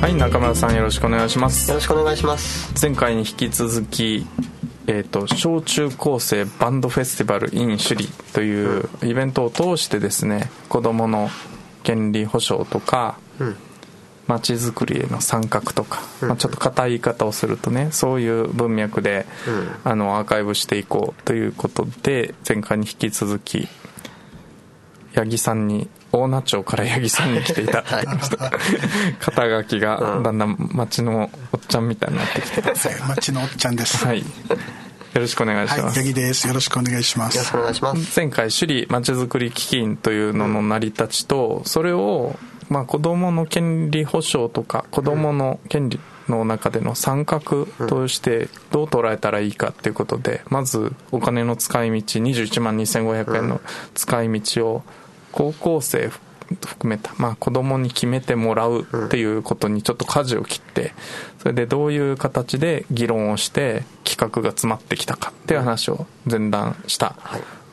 はい中村さんよろしくお願いします。よろしくお願いします。前回に引き続きえーと、小中高生バンドフェスティバル in 首里というイベントを通してですね子どもの権利保障とかまち、づくりへの参画とか、まあ、ちょっと硬い言い方をするとねそういう文脈で、あのアーカイブしていこうということで前回に引き続き八木さんに大名町から八木さんに来ていた。だきました、肩書きがだんだん町のおっちゃんみたいになってきてます、はい、町のおっちゃんです。はい。よろしくお願いします、はい、八木です。よろしくお願いします。よろしくお願いします。前回首里まちづくり基金というのの成り立ちとそれをまあ子どもの権利保障とか子どもの権利の中での参画としてどう捉えたらいいかっていうことでまずお金の使い道21万2500円の使い道を高校生含めた、まあ、子供に決めてもらうっていうことにちょっと舵を切ってそれでどういう形で議論をして企画が詰まってきたかっていう話を前段した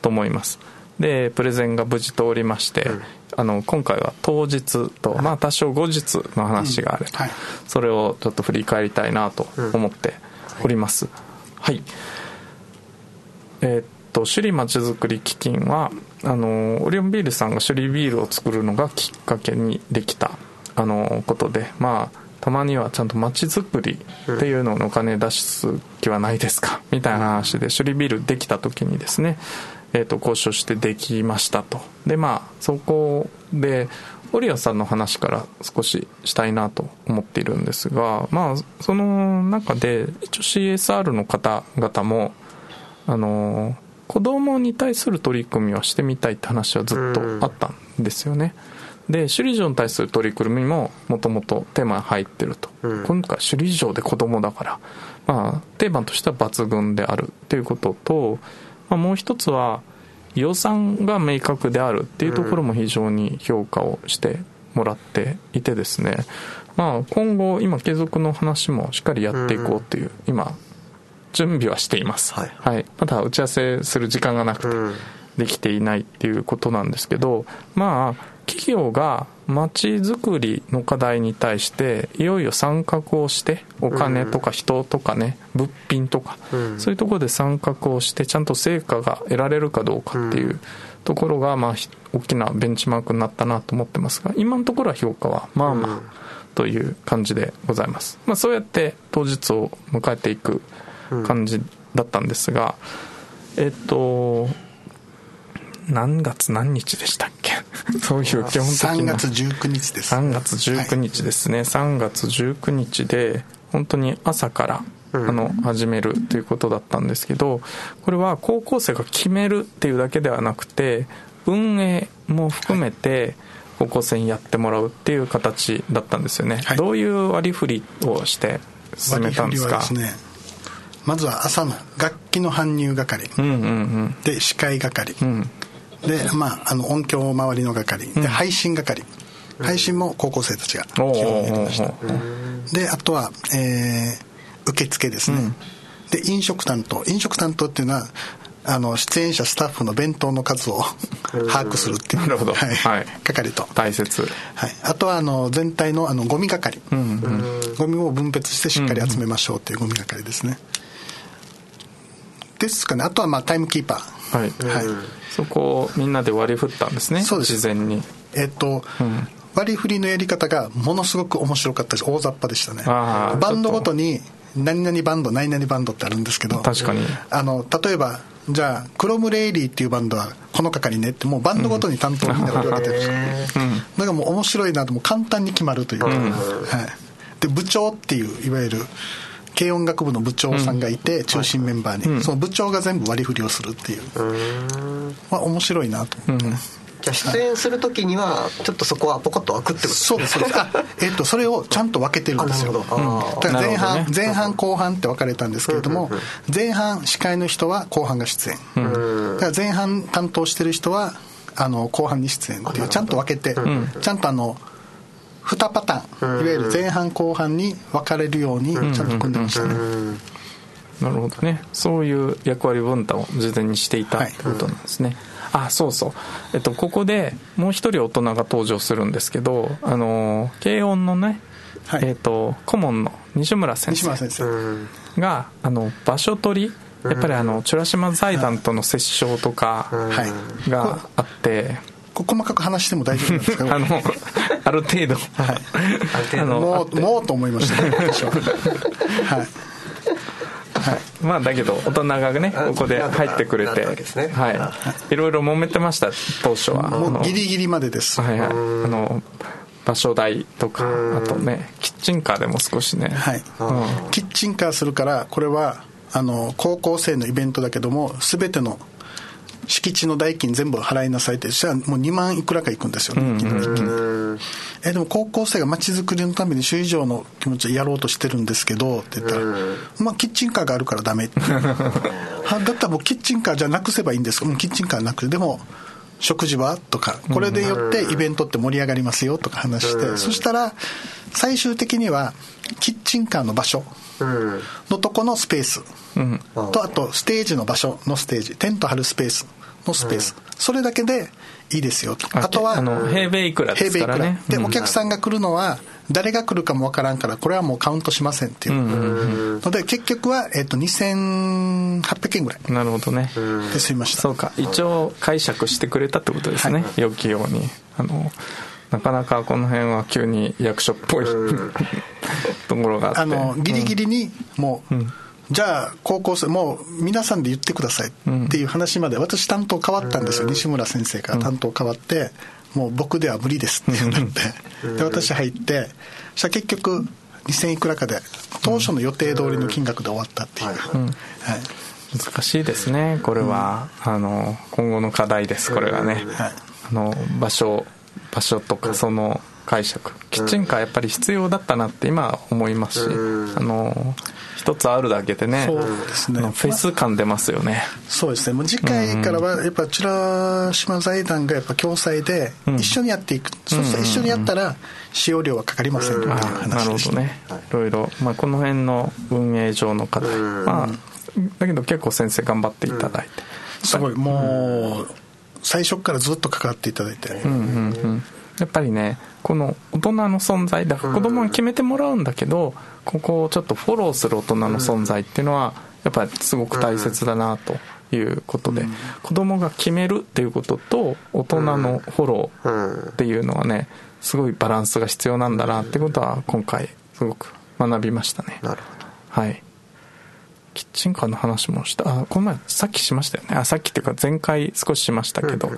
と思います。でプレゼンが無事通りまして、あの今回は当日と、まあ、多少後日の話があれば、それをちょっと振り返りたいなと思っております、はい。えー、っと首里まちづくり基金はあのオリオンビールさんが首里ビールを作るのがきっかけにできたあのことでまあたまにはちゃんと街づくりっていうののお金出す気はないですかみたいな話で首里ビールできた時にですね、えー、と交渉してできましたと。でまあそこでオリオンさんの話から少ししたいなと思っているんですがまあその中で一応 CSR の方々もあの子供に対する取り組みはしてみたいって話はずっとあったんですよね。で首里城に対する取り組みももともとテーマに入ってると、うん、今回首里城で子供だからまあテーマとしては抜群であるっていうことと、まあ、もう一つは予算が明確であるっていうところも非常に評価をしてもらっていてですね、まあ今後今継続の話もしっかりやっていこうっていう、今準備はしています、はい、はい、まだ打ち合わせする時間がなくてできていないっていうことなんですけどまあ企業が街づくりの課題に対していよいよ参画をしてお金とか人とかね物品とかそういうところで参画をしてちゃんと成果が得られるかどうかっていうところがまあ大きなベンチマークになったなと思ってますが今のところは評価はまあまあという感じでございます。まあそうやって当日を迎えていく感じだったんですが、えっと何月何日でしたっけ？そういう基本的な。3月19日です。3月19日ですね、はい、3月19日で本当に朝からあの始めるということだったんですけどこれは高校生が決めるっていうだけではなくて運営も含めて高校生にやってもらうっていう形だったんですよね、はい、どういう割り振りをして進めたんですかですねまずは朝の楽器の搬入係、うんうんうん、で司会係、うん、で、まあ、あの音響周りの係。で配信係、うん、配信も高校生たちが基本やりました。であとは、えー、受付ですね、うん、で飲食担当。飲食担当っていうのはあの出演者スタッフの弁当の数を 把握するっていう。なるほど、はい、はい、係と。大切、はい、あとはあの全体のあのゴミ係、うんうん、ゴミを分別してしっかり集めましょうっていうゴミ係ですね、ですかね。あとはまあタイムキーパー。はい、はい、そこをみんなで割り振ったんですね。そうです。自然に。えっと、うん。割り振りのやり方がものすごく面白かったし大雑把でしたね。バンドごとに何々バンド何々バンドってあるんですけど確かに。あの例えばじゃあクロムレイリーっていうバンドはこの係ねってもうバンドごとに担当みんなが分けて。るん。ですよ、うん、だからもう面白いなと簡単に決まるという。か、うん、はい、で部長っていういわゆる軽音楽部の部長さんがいて、中心メンバーに、その部長が全部割り振りをするっていう、まあ、面白いなと思って、じゃあ出演する時にはちょっとそこはポコッと開くってことそうですそうです。あえっとそれをちゃんと分けてるんですよ。だから前半、ね前半後半って分かれたんですけれども、前半司会の人は後半が出演、だから前半担当してる人はあの後半に出演っていう。ちゃんと分けて、ちゃんとあの2パターン。いわゆる前半後半に分かれるようにちゃんと組んでましたね、なるほどね。そういう役割分担を事前にしていたってことなんですね、あそうそう、えっと、ここでもう一人大人が登場するんですけどあの慶音のね、はい。えっと顧問の西村先生があの場所取りやっぱりあの美ら島財団との折衝とかはい。があって、こ細かく話しても大丈夫なんですけど あのある程度、あのもうもうと思いましたね私は。はい。はい。まあだけど大人がねここで入ってくれて、ね。はい。い。ろいろ揉めてました当初は。もうギリギリまでです。はいはい。あの場所代とかあとねキッチンカーでも少しね。はい、うん。キッチンカーするからこれはあの高校生のイベントだけども全ての敷地の代金全部払いなさいってじゃあもう2万いくらかいくんですよ、ね一気に。えでも高校生が街づくりのために首里城の気持ちでやろうとしてるんですけどって言ったら、まあキッチンカーがあるからダメ。っ てはだったらもうキッチンカーじゃなくせばいいんですもうキッチンカーなくてでも食事は？とかこれでよってイベントって盛り上がりますよとか話してそしたら最終的にはキッチンカーの場所。うんのとこのスペース。うん。とあとステージの場所のステージ。テント張るスペースのスペース。それだけでいいですよ。とああとは平米いくらですからね。平米いくら。でうん。お客さんが来るのは誰が来るかもわからんからこれはもうカウントしませんっていう。ので結局は、えっと2800円ぐらい。なるほどねで済みました。そうか。一応解釈してくれたってことですね、良きように。あのなかなかこの辺は急に役所っぽいところがあって。あのギリギリにもう、じゃあ高校生もう皆さんで言ってくださいっていう話まで私担当変わったんですよ、西村先生から担当変わって、もう僕では無理ですってなって、で私入ってそしたら結局2000いくらかで当初の予定通りの金額で終わったっていう、はい。難しいですねこれは、あの今後の課題ですこれがね、はい。あの場所場所とかその解釈。キッチンカーやっぱり必要だったなって今は思いますし、あの一つあるだけでねそうですね。フェス感出ますよね、そうですね。もう次回からはやっぱ美ら島財団がやっぱ共催で一緒にやっていく、そして一緒にやったら使用料はかかりません。っていうあな話でした、るほどね。い。ろいろ、まあ、この辺の運営上の課題、まあだけど結構先生頑張っていただいて、すごい。もう最初からずっと関わっていただいて、うんうんうん。やっぱりねこの大人の存在だから子供に決めてもらうんだけど、ここをちょっとフォローする大人の存在っていうのはやっぱりすごく大切だなということで、子供が決めるっていうことと大人のフォローっていうのはねすごいバランスが必要なんだなってことは今回すごく学びましたね。なるほど。はいキッチンカーの話もした。あこの前さっきしましたよね。あさっきっていうか前回少ししましたけど、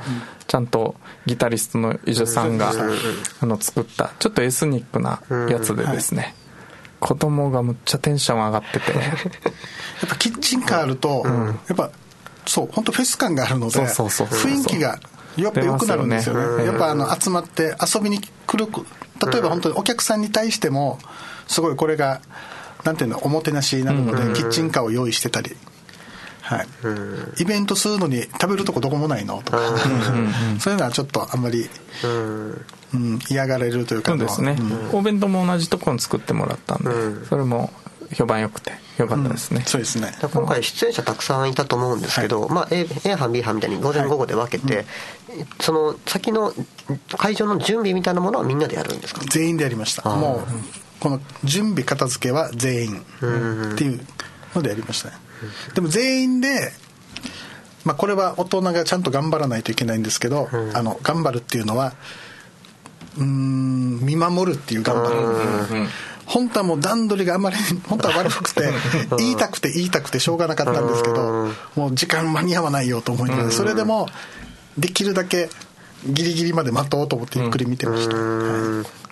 ちゃんとギタリストの伊女さんが、あの作ったちょっとエスニックなやつでですね、子供がむっちゃテンション上がってて。やっぱキッチンカーあると、やっぱそう本当フェス感があるのでそうそうそうそう雰囲気がやっぱ良くなるんですよね。よね。やっぱあの集まって遊びに来る例えば本当にお客さんに対してもすごいこれがなんていうのおもてなしになるので、キッチンカーを用意してたり。はい、イベントするのに食べるとこどこもないのとか、そういうのはちょっとあんまり、うん、嫌がられるというか。そうですね、うん。お弁当も同じところに作ってもらったんで、それも評判良くて良かったですね、そうですね。今回出演者たくさんいたと思うんですけど、まあ、A, A 班 B 班みたいに午前午後で分けて、その先の会場の準備みたいなものはみんなでやるんですか？全員でやりました。もうこの準備片付けは全員っていうのでやりましたね。でも全員でまあこれは大人がちゃんと頑張らないといけないんですけど、あの頑張るっていうのはうーん見守るっていう頑張る本当はもう段取りがあまり本当は悪くて言いたくて言いたくてしょうがなかったんですけどもう時間間に合わないよと思いながらそれでもできるだけギリギリまで待とうと思ってゆっくり見てました、はい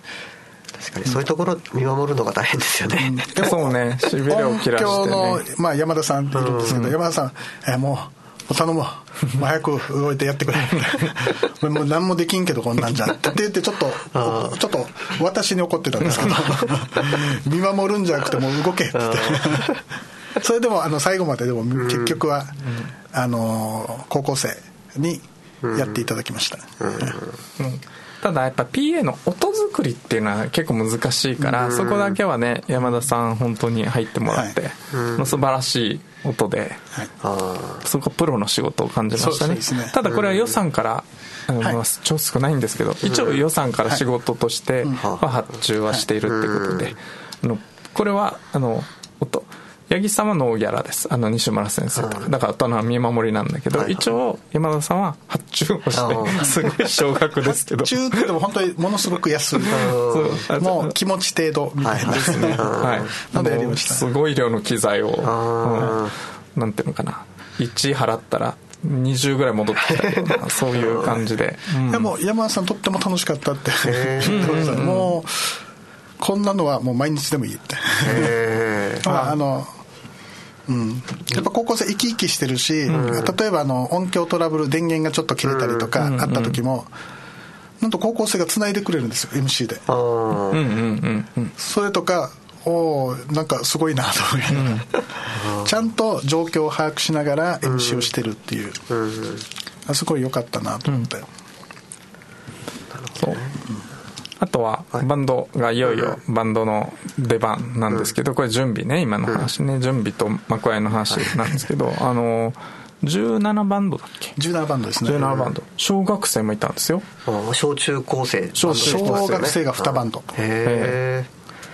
確かに。そういうところ見守るのが大変ですよね、そうね。しびれを切らして音響のね、まあ、山田さんっているんですけど、山田さん、えーもうう頼む。わもう早く動いてやってくれ。もう何もできんけどこんなんじゃって言ってちょっとちょっと私に怒ってたんですけど見守るんじゃなくてもう動けって言って。それでもあの最後まででも結局は、あの高校生にやっていただきました、うんただやっぱ PA の音作りっていうのは結構難しいから、そこだけはね山田さん本当に入ってもらって、はい、素晴らしい音で、はい、そこプロの仕事を感じましたね、ね、ただこれは予算から、あの、はい、超少ないんですけど一応予算から仕事としては発注はしているってことで、あのこれはあの音八木さんはノーギャラです。あの西村先生とか。だから大人は見守りなんだけど、一応山田さんは発注をしてすごい少額ですけど。発注ってでも本当にものすごく安い。もう気持ち程度みたいな。ですねはいでやりました？すごい量の機材を、うん、なんていうのかな。1払ったら20ぐらい戻ってきた そういう感じで、うん、でも山田さんとっても楽しかったって。言ってましたもうこんなのはもう毎日でもいいってまああのうん、やっぱ高校生生き生きしてるし、うん、例えばあの音響トラブル電源がちょっと切れたりとかあった時も、なんと高校生がつないでくれるんですよ MC で、それとかおおなんかすごいなと思いながら、ちゃんと状況を把握しながら MC をしてるっていう、あすごい良かったなと思ったよ、そう、うんあとはバンドがいよいよバンドの出番なんですけどこれ準備ね今の話ね。準備と幕合の話なんですけどあの17バンドだっけ？17バンドですね。17バンド。小学生もいたんですよ。小中高生。小学生が2バンド。へえ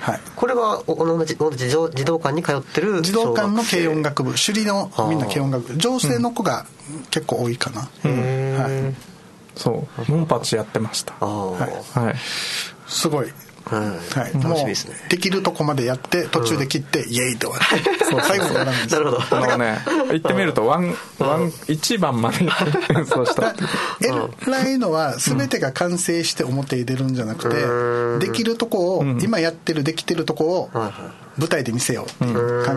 はい、これは同じ同じ児童児童館に通ってる児童館の軽音楽部。首里のみんな軽音楽部。女性の子が結構多いかな、うん、はいそう。モンパチやってました。はい、はい、すごい。はい、楽しみですね。できるとこまでやって途中で切って、イエイって終わる そう最後なるんです。なるほど。だからね言ってみるとワンワン1番まで。演奏した。偉いのは全てが完成して表に出るん。じゃなくてできるとこを今やってるできてるとこを舞台で見せようっていう考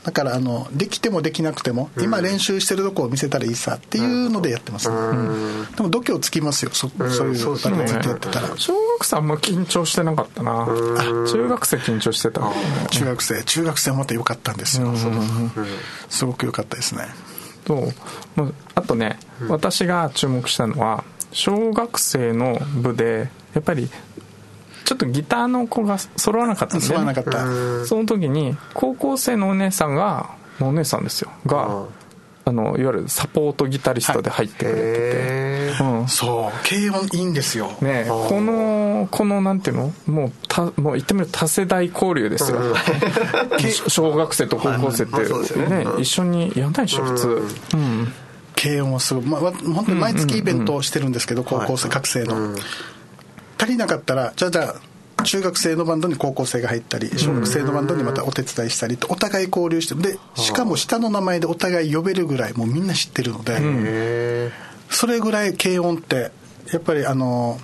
え。だからあのできてもできなくても今練習してるとこを見せたらいいさっていうのでやってます、ね、でも度胸つきますよそそういうバレエずっとやってたら。小学生あんま緊張してなかったな。中学生緊張してた、中学生。中学生はまた良かったんですよ。すごく良かったですね。とあとね、私が注目したのは小学生の部でやっぱりちょっとギターの子が揃わなかったんで、ね、揃わなかった。その時に高校生のお姉さんがお姉さんですよ。があのいわゆるサポートギタリストで入ってくれてて、はいうん、そう軽音いいんですよ。ねこのこのなんていうの？もうたもう言ってみると多世代交流ですよ、小学生と高校生ってね、一緒にやんないでしょ普通。うん。軽音はすごい、まあ、本当に毎月イベントをしてるんですけど、高校生学生の、足りなかったらじゃあじゃあ中学生のバンドに高校生が入ったり小学生のバンドにまたお手伝いしたりとお互い交流してでしかも下の名前でお互い呼べるぐらいもうみんな知ってるのでそれぐらい軽音ってやっぱりあの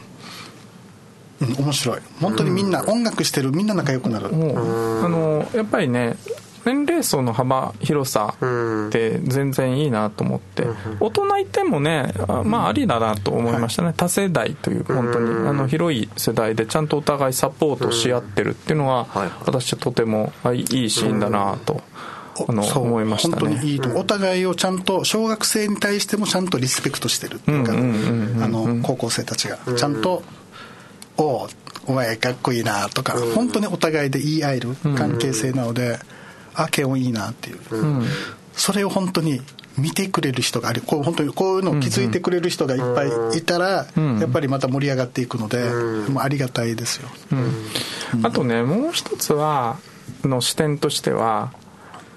うん、面白い。本当にみんな、音楽してるみんな仲良くなる、あのやっぱりね年齢層の幅広さって全然いいなと思って、大人いてもねまあありだなと思いましたね、多世代という本当に。あの広い世代でちゃんとお互いサポートし合ってるっていうのは、私はとてもいいシーンだなと。あの思いましたね。本当にいいと。お互いをちゃんと小学生に対してもちゃんとリスペクトしてるっていうか高校生たちが。ちゃんと「おお前かっこいいな」とか本当にお互いで言い合える関係性なので。あ軽音いいなっていう、うん、それを本当に見てくれる人があるこう本当にこういうのを気づいてくれる人がいっぱいいたら、うん、やっぱりまた盛り上がっていくので、うん、もうありがたいですよ、あとねもう一つはの視点としては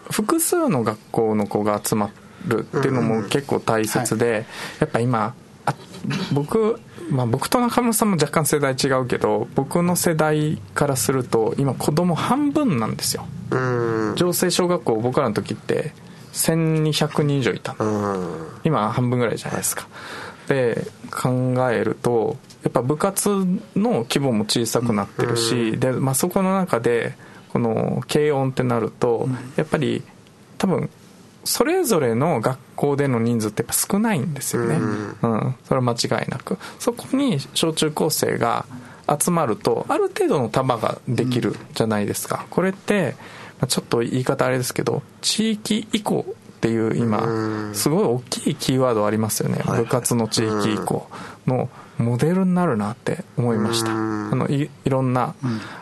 複数の学校の子が集まるっていうのも結構大切で、はい、やっぱ今あ僕まあ、僕と中村さんも若干世代違うけど僕の世代からすると今子供半分なんですよ。城西小学校僕らの時って1200人以上いた。今半分ぐらいじゃないですか。で考えるとやっぱ部活の規模も小さくなってるしで、まあ、そこの中でこの軽音ってなるとやっぱり多分それぞれの学校での人数ってやっぱ少ないんですよね、うん、うん、それは間違いなく。そこに小中高生が集まるとある程度の束ができるじゃないですか、これってちょっと言い方あれですけど地域移行っていう今すごい大きいキーワードありますよね、部活の地域移行のモデルになるなって思いました。あのいいろんな、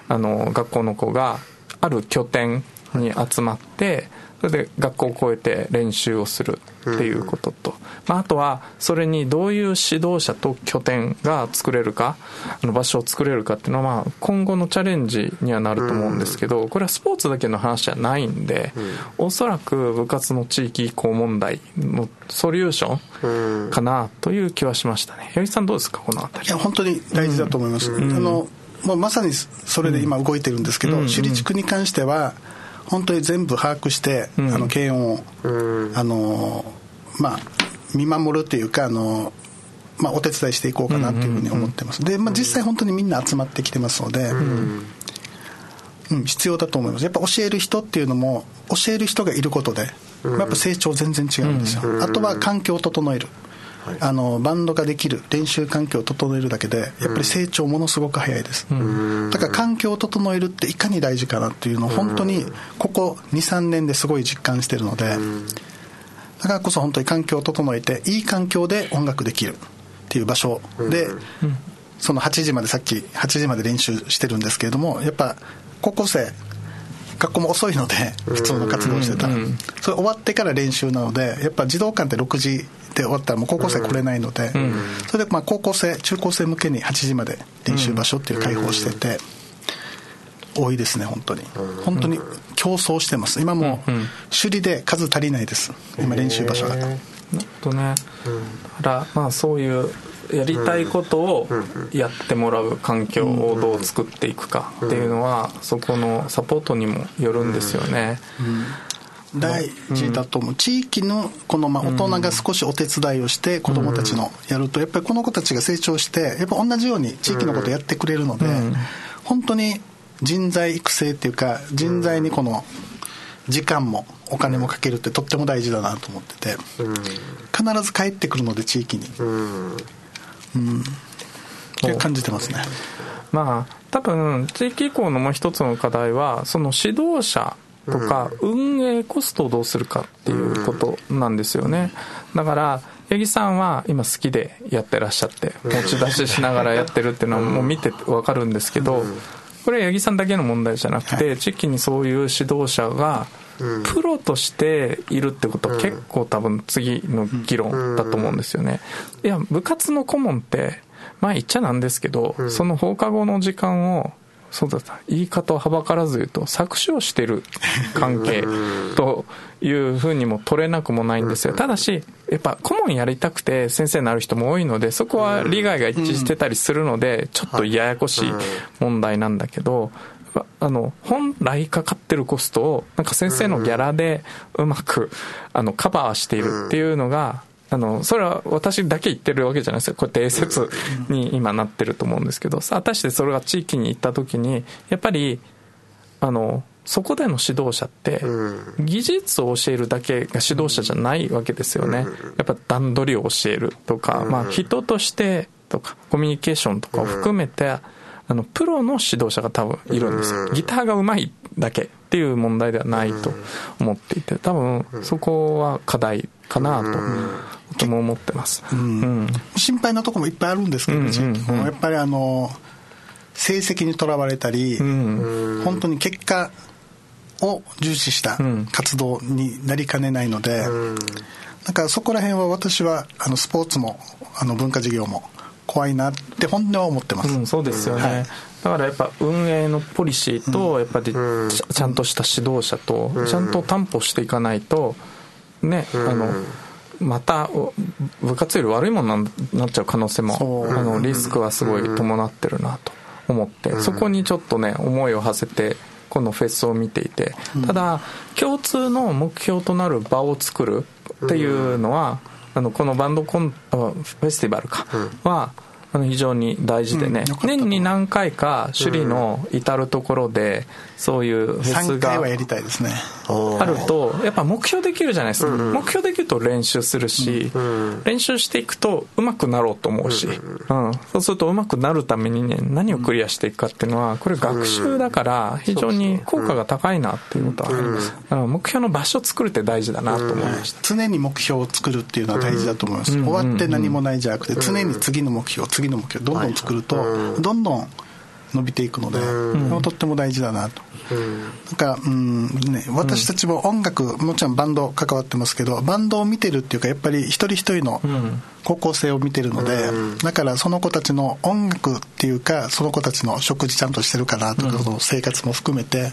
あの学校の子がある拠点に集まってそれで学校を越えて練習をするっていうことと、まあ、あとはそれにどういう指導者と拠点が作れるかあの場所を作れるかっていうのはまあ今後のチャレンジにはなると思うんですけどこれはスポーツだけの話じゃないんでおそらく部活の地域移行問題のソリューションかなという気はしましたね。八木さんどうですかこの辺り。いや本当に大事だと思います、あのもうまさにそれで今動いてるんですけど、首里地区に関しては本当に全部把握して、うん、あの検温を、あのまあ見守るというかあのまあ、お手伝いしていこうかなというふうに思ってます、で、まあ、実際本当にみんな集まってきてますので、うん、必要だと思います。やっぱ教える人っていうのも教える人がいることで、やっぱ成長全然違うんですよ、あとは環境を整える、あのバンドができる練習環境を整えるだけでやっぱり成長ものすごく早いです、だから環境を整えるっていかに大事かなっていうのを本当にここ23年ですごい実感してるのでだからこそ本当に環境を整えていい環境で音楽できるっていう場所でその8時までさっき8時まで練習してるんですけれどもやっぱ高校生学校も遅いので普通の活動してた。ら、それ終わってから練習なのでやっぱ児童館って6時で終わったらもう高校生来れないので、それでまあ高校生中高生向けに8時まで練習場所っていう開放してて、多いですね本当に。本当に競争してます。今も首里で数足りないです。今練習場所が。と。ね、だからまあそういうやりたいことをやってもらう環境をどう作っていくかっていうのはそこのサポートにもよるんですよね。大事だと思う、地域のこのまあ大人が少しお手伝いをして子どもたちのやるとやっぱりこの子たちが成長してやっぱ同じように地域のことやってくれるので本当に人材育成っていうか人材にこの時間もお金もかけるってとっても大事だなと思ってて必ず帰ってくるので地域に。う感じてますね。まあ多分地域移行のもう一つの課題はその指導者とか運営コストをどうするかっていうことなんですよね。だから八木さんは今好きでやってらっしゃって持ち出ししながらやってるっていうのはもう見て分かるんですけどこれは八木さんだけの問題じゃなくて地域にそういう指導者がプロとしているってことは結構多分次の議論だと思うんですよね。いや、部活の顧問って、まあ言っちゃなんですけど、その放課後の時間を、そうだった、言い方をはばからず言うと、搾取をしてる関係というふうにも取れなくもないんですよ。ただし、やっぱ顧問やりたくて先生になる人も多いので、そこは利害が一致してたりするので、ちょっとややこしい問題なんだけど、あの、本来かかってるコストを、なんか先生のギャラでうまく、あの、カバーしているっていうのが、あの、それは私だけ言ってるわけじゃないですよ。こうやって英説に今なってると思うんですけど、さ果たしてそれが地域に行った時に、やっぱり、あの、そこでの指導者って、技術を教えるだけが指導者じゃないわけですよね。やっぱ段取りを教えるとか、まあ人としてとか、コミュニケーションとかを含めて、あの、プロの指導者が多分いるんですよ。ギターが上手いだけっていう問題ではないと思っていて、多分そこは課題かなと、とも思ってます。うん、心配なところもいっぱいあるんですけど、うんうん、やっぱりあの、成績にとらわれたり、本当に結果を重視した活動になりかねないので、だからそこら辺は私はあのスポーツもあの文化事業も怖いなって本音は思ってます、うん、そうですよね、はい、だからやっぱ運営のポリシーとやっぱりちゃん。とした指導者とちゃんと担保していかないとねあのまた部活より悪いものになっちゃう可能性もあのリスクはすごい伴ってるなと思ってそこにちょっとね思いを馳せてこのフェスを見ていてただ共通の目標となる場を作るっていうのはあのこのバンドコンフェスティバルか、はあの非常に大事でね、うん年に何回か首里の至る所でそういうフェス3回がはやりたいですね。あるとやっぱ目標できるじゃないですか、目標できると練習するし、練習していくと上手くなろうと思うし、うんそうすると上手くなるためにね何をクリアしていくかっていうのはこれ学習だから非常に効果が高いなっていうことはあります、だから目標の場所を作るって大事だなと思いました、常に目標を作るっていうのは大事だと思います、終わって何もないじゃなくて常に次の目標次の目標どんどん作るとどんどん伸びていくので、とっても大事だなと、なんかうんね私たちも音楽もちろんバンド関わってますけどバンドを見てるっていうかやっぱり一人一人の高校生を見てるので、だからその子たちの音楽っていうかその子たちの食事ちゃんとしてるかなとか、その生活も含めて、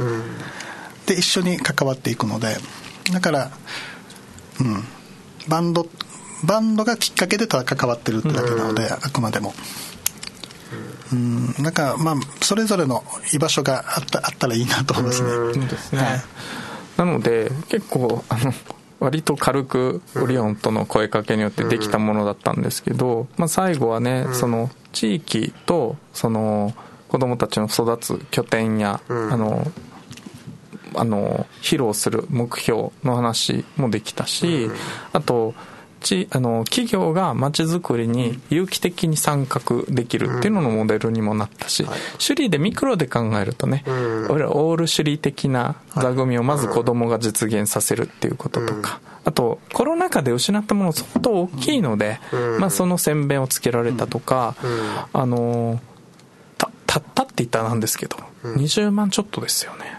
で一緒に関わっていくのでだからうんバンドバンドがきっかけでただ関わってるってだけなので、あくまでも。うん。なんかまあそれぞれの居場所があったあったらいいなと思いますね、そうですね、はい。なので結構あの割と軽くオリオンとの声かけによってできたものだったんですけど、まあ、最後はね、その地域とその子供たちの育つ拠点や、あのあの披露する目標の話もできたし、あとちあの企業がまちづくりに有機的に参画できるっていうののモデルにもなったし、首里でミクロで考えるとね、俺らオール首里的な座組をまず子供が実現させるっていうこととか、あとコロナ禍で失ったもの相当大きいので、まあ、その宣伝をつけられたとか、あのたたったって言ったらなんですけど、20万ちょっとですよね。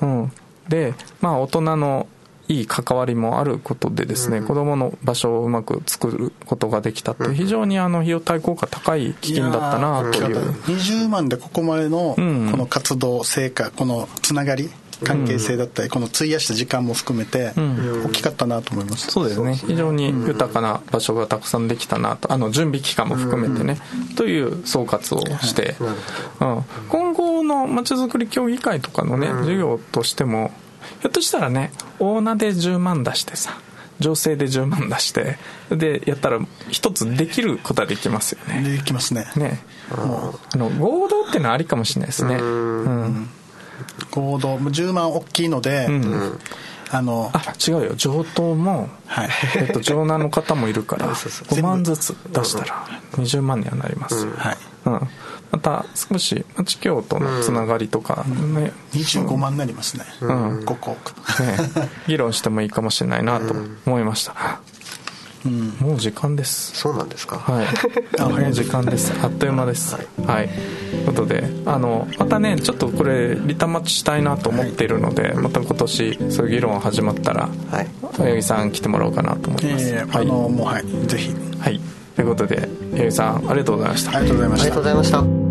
うん、で、まあ、大人のいい関わりもあることでですね、子供の場所をうまく作ることができたって非常にあの費用対効果高い基金だったなという。20万でここまでのこん。の活動成果このつながり関係性だったりこの費やした時間も含めて大きかったなと思いますそうですね。非常に豊かな場所がたくさんできたなと。あの準備期間も含めてね、という総括をして、うん、今後のまちづくり協議会とかのね、授業としてもひょっとしたらね大名で10万出してさ情勢で10万出してでやったら一つできることはできますよね。できますね。ね。あの合同っていうのはありかもしれないですね。うん。合同。10万大きいのであのあ違うよ。上等も、はい。えっと、上難の方もいるから 5万ずつ出したら20万にはなりますよ、はい。うん、また少し町協とのつながりとかね,、25万になりますね。ん。ここ。ね。議論してもいいかもしれないなと思いました、もう時間です。そうなんですか？はい、あもう時間です。あっという間です。はい、ということであのまたねちょっとこれリタマッチしたいなと思っているので、また今年そういう議論始まったらはい。八木さん来てもらおうかなと思います、えーはい、あのもうはい。ぜひ。はい、ということで八木さんありがとうございました。ありがとうございました。ありがとうございました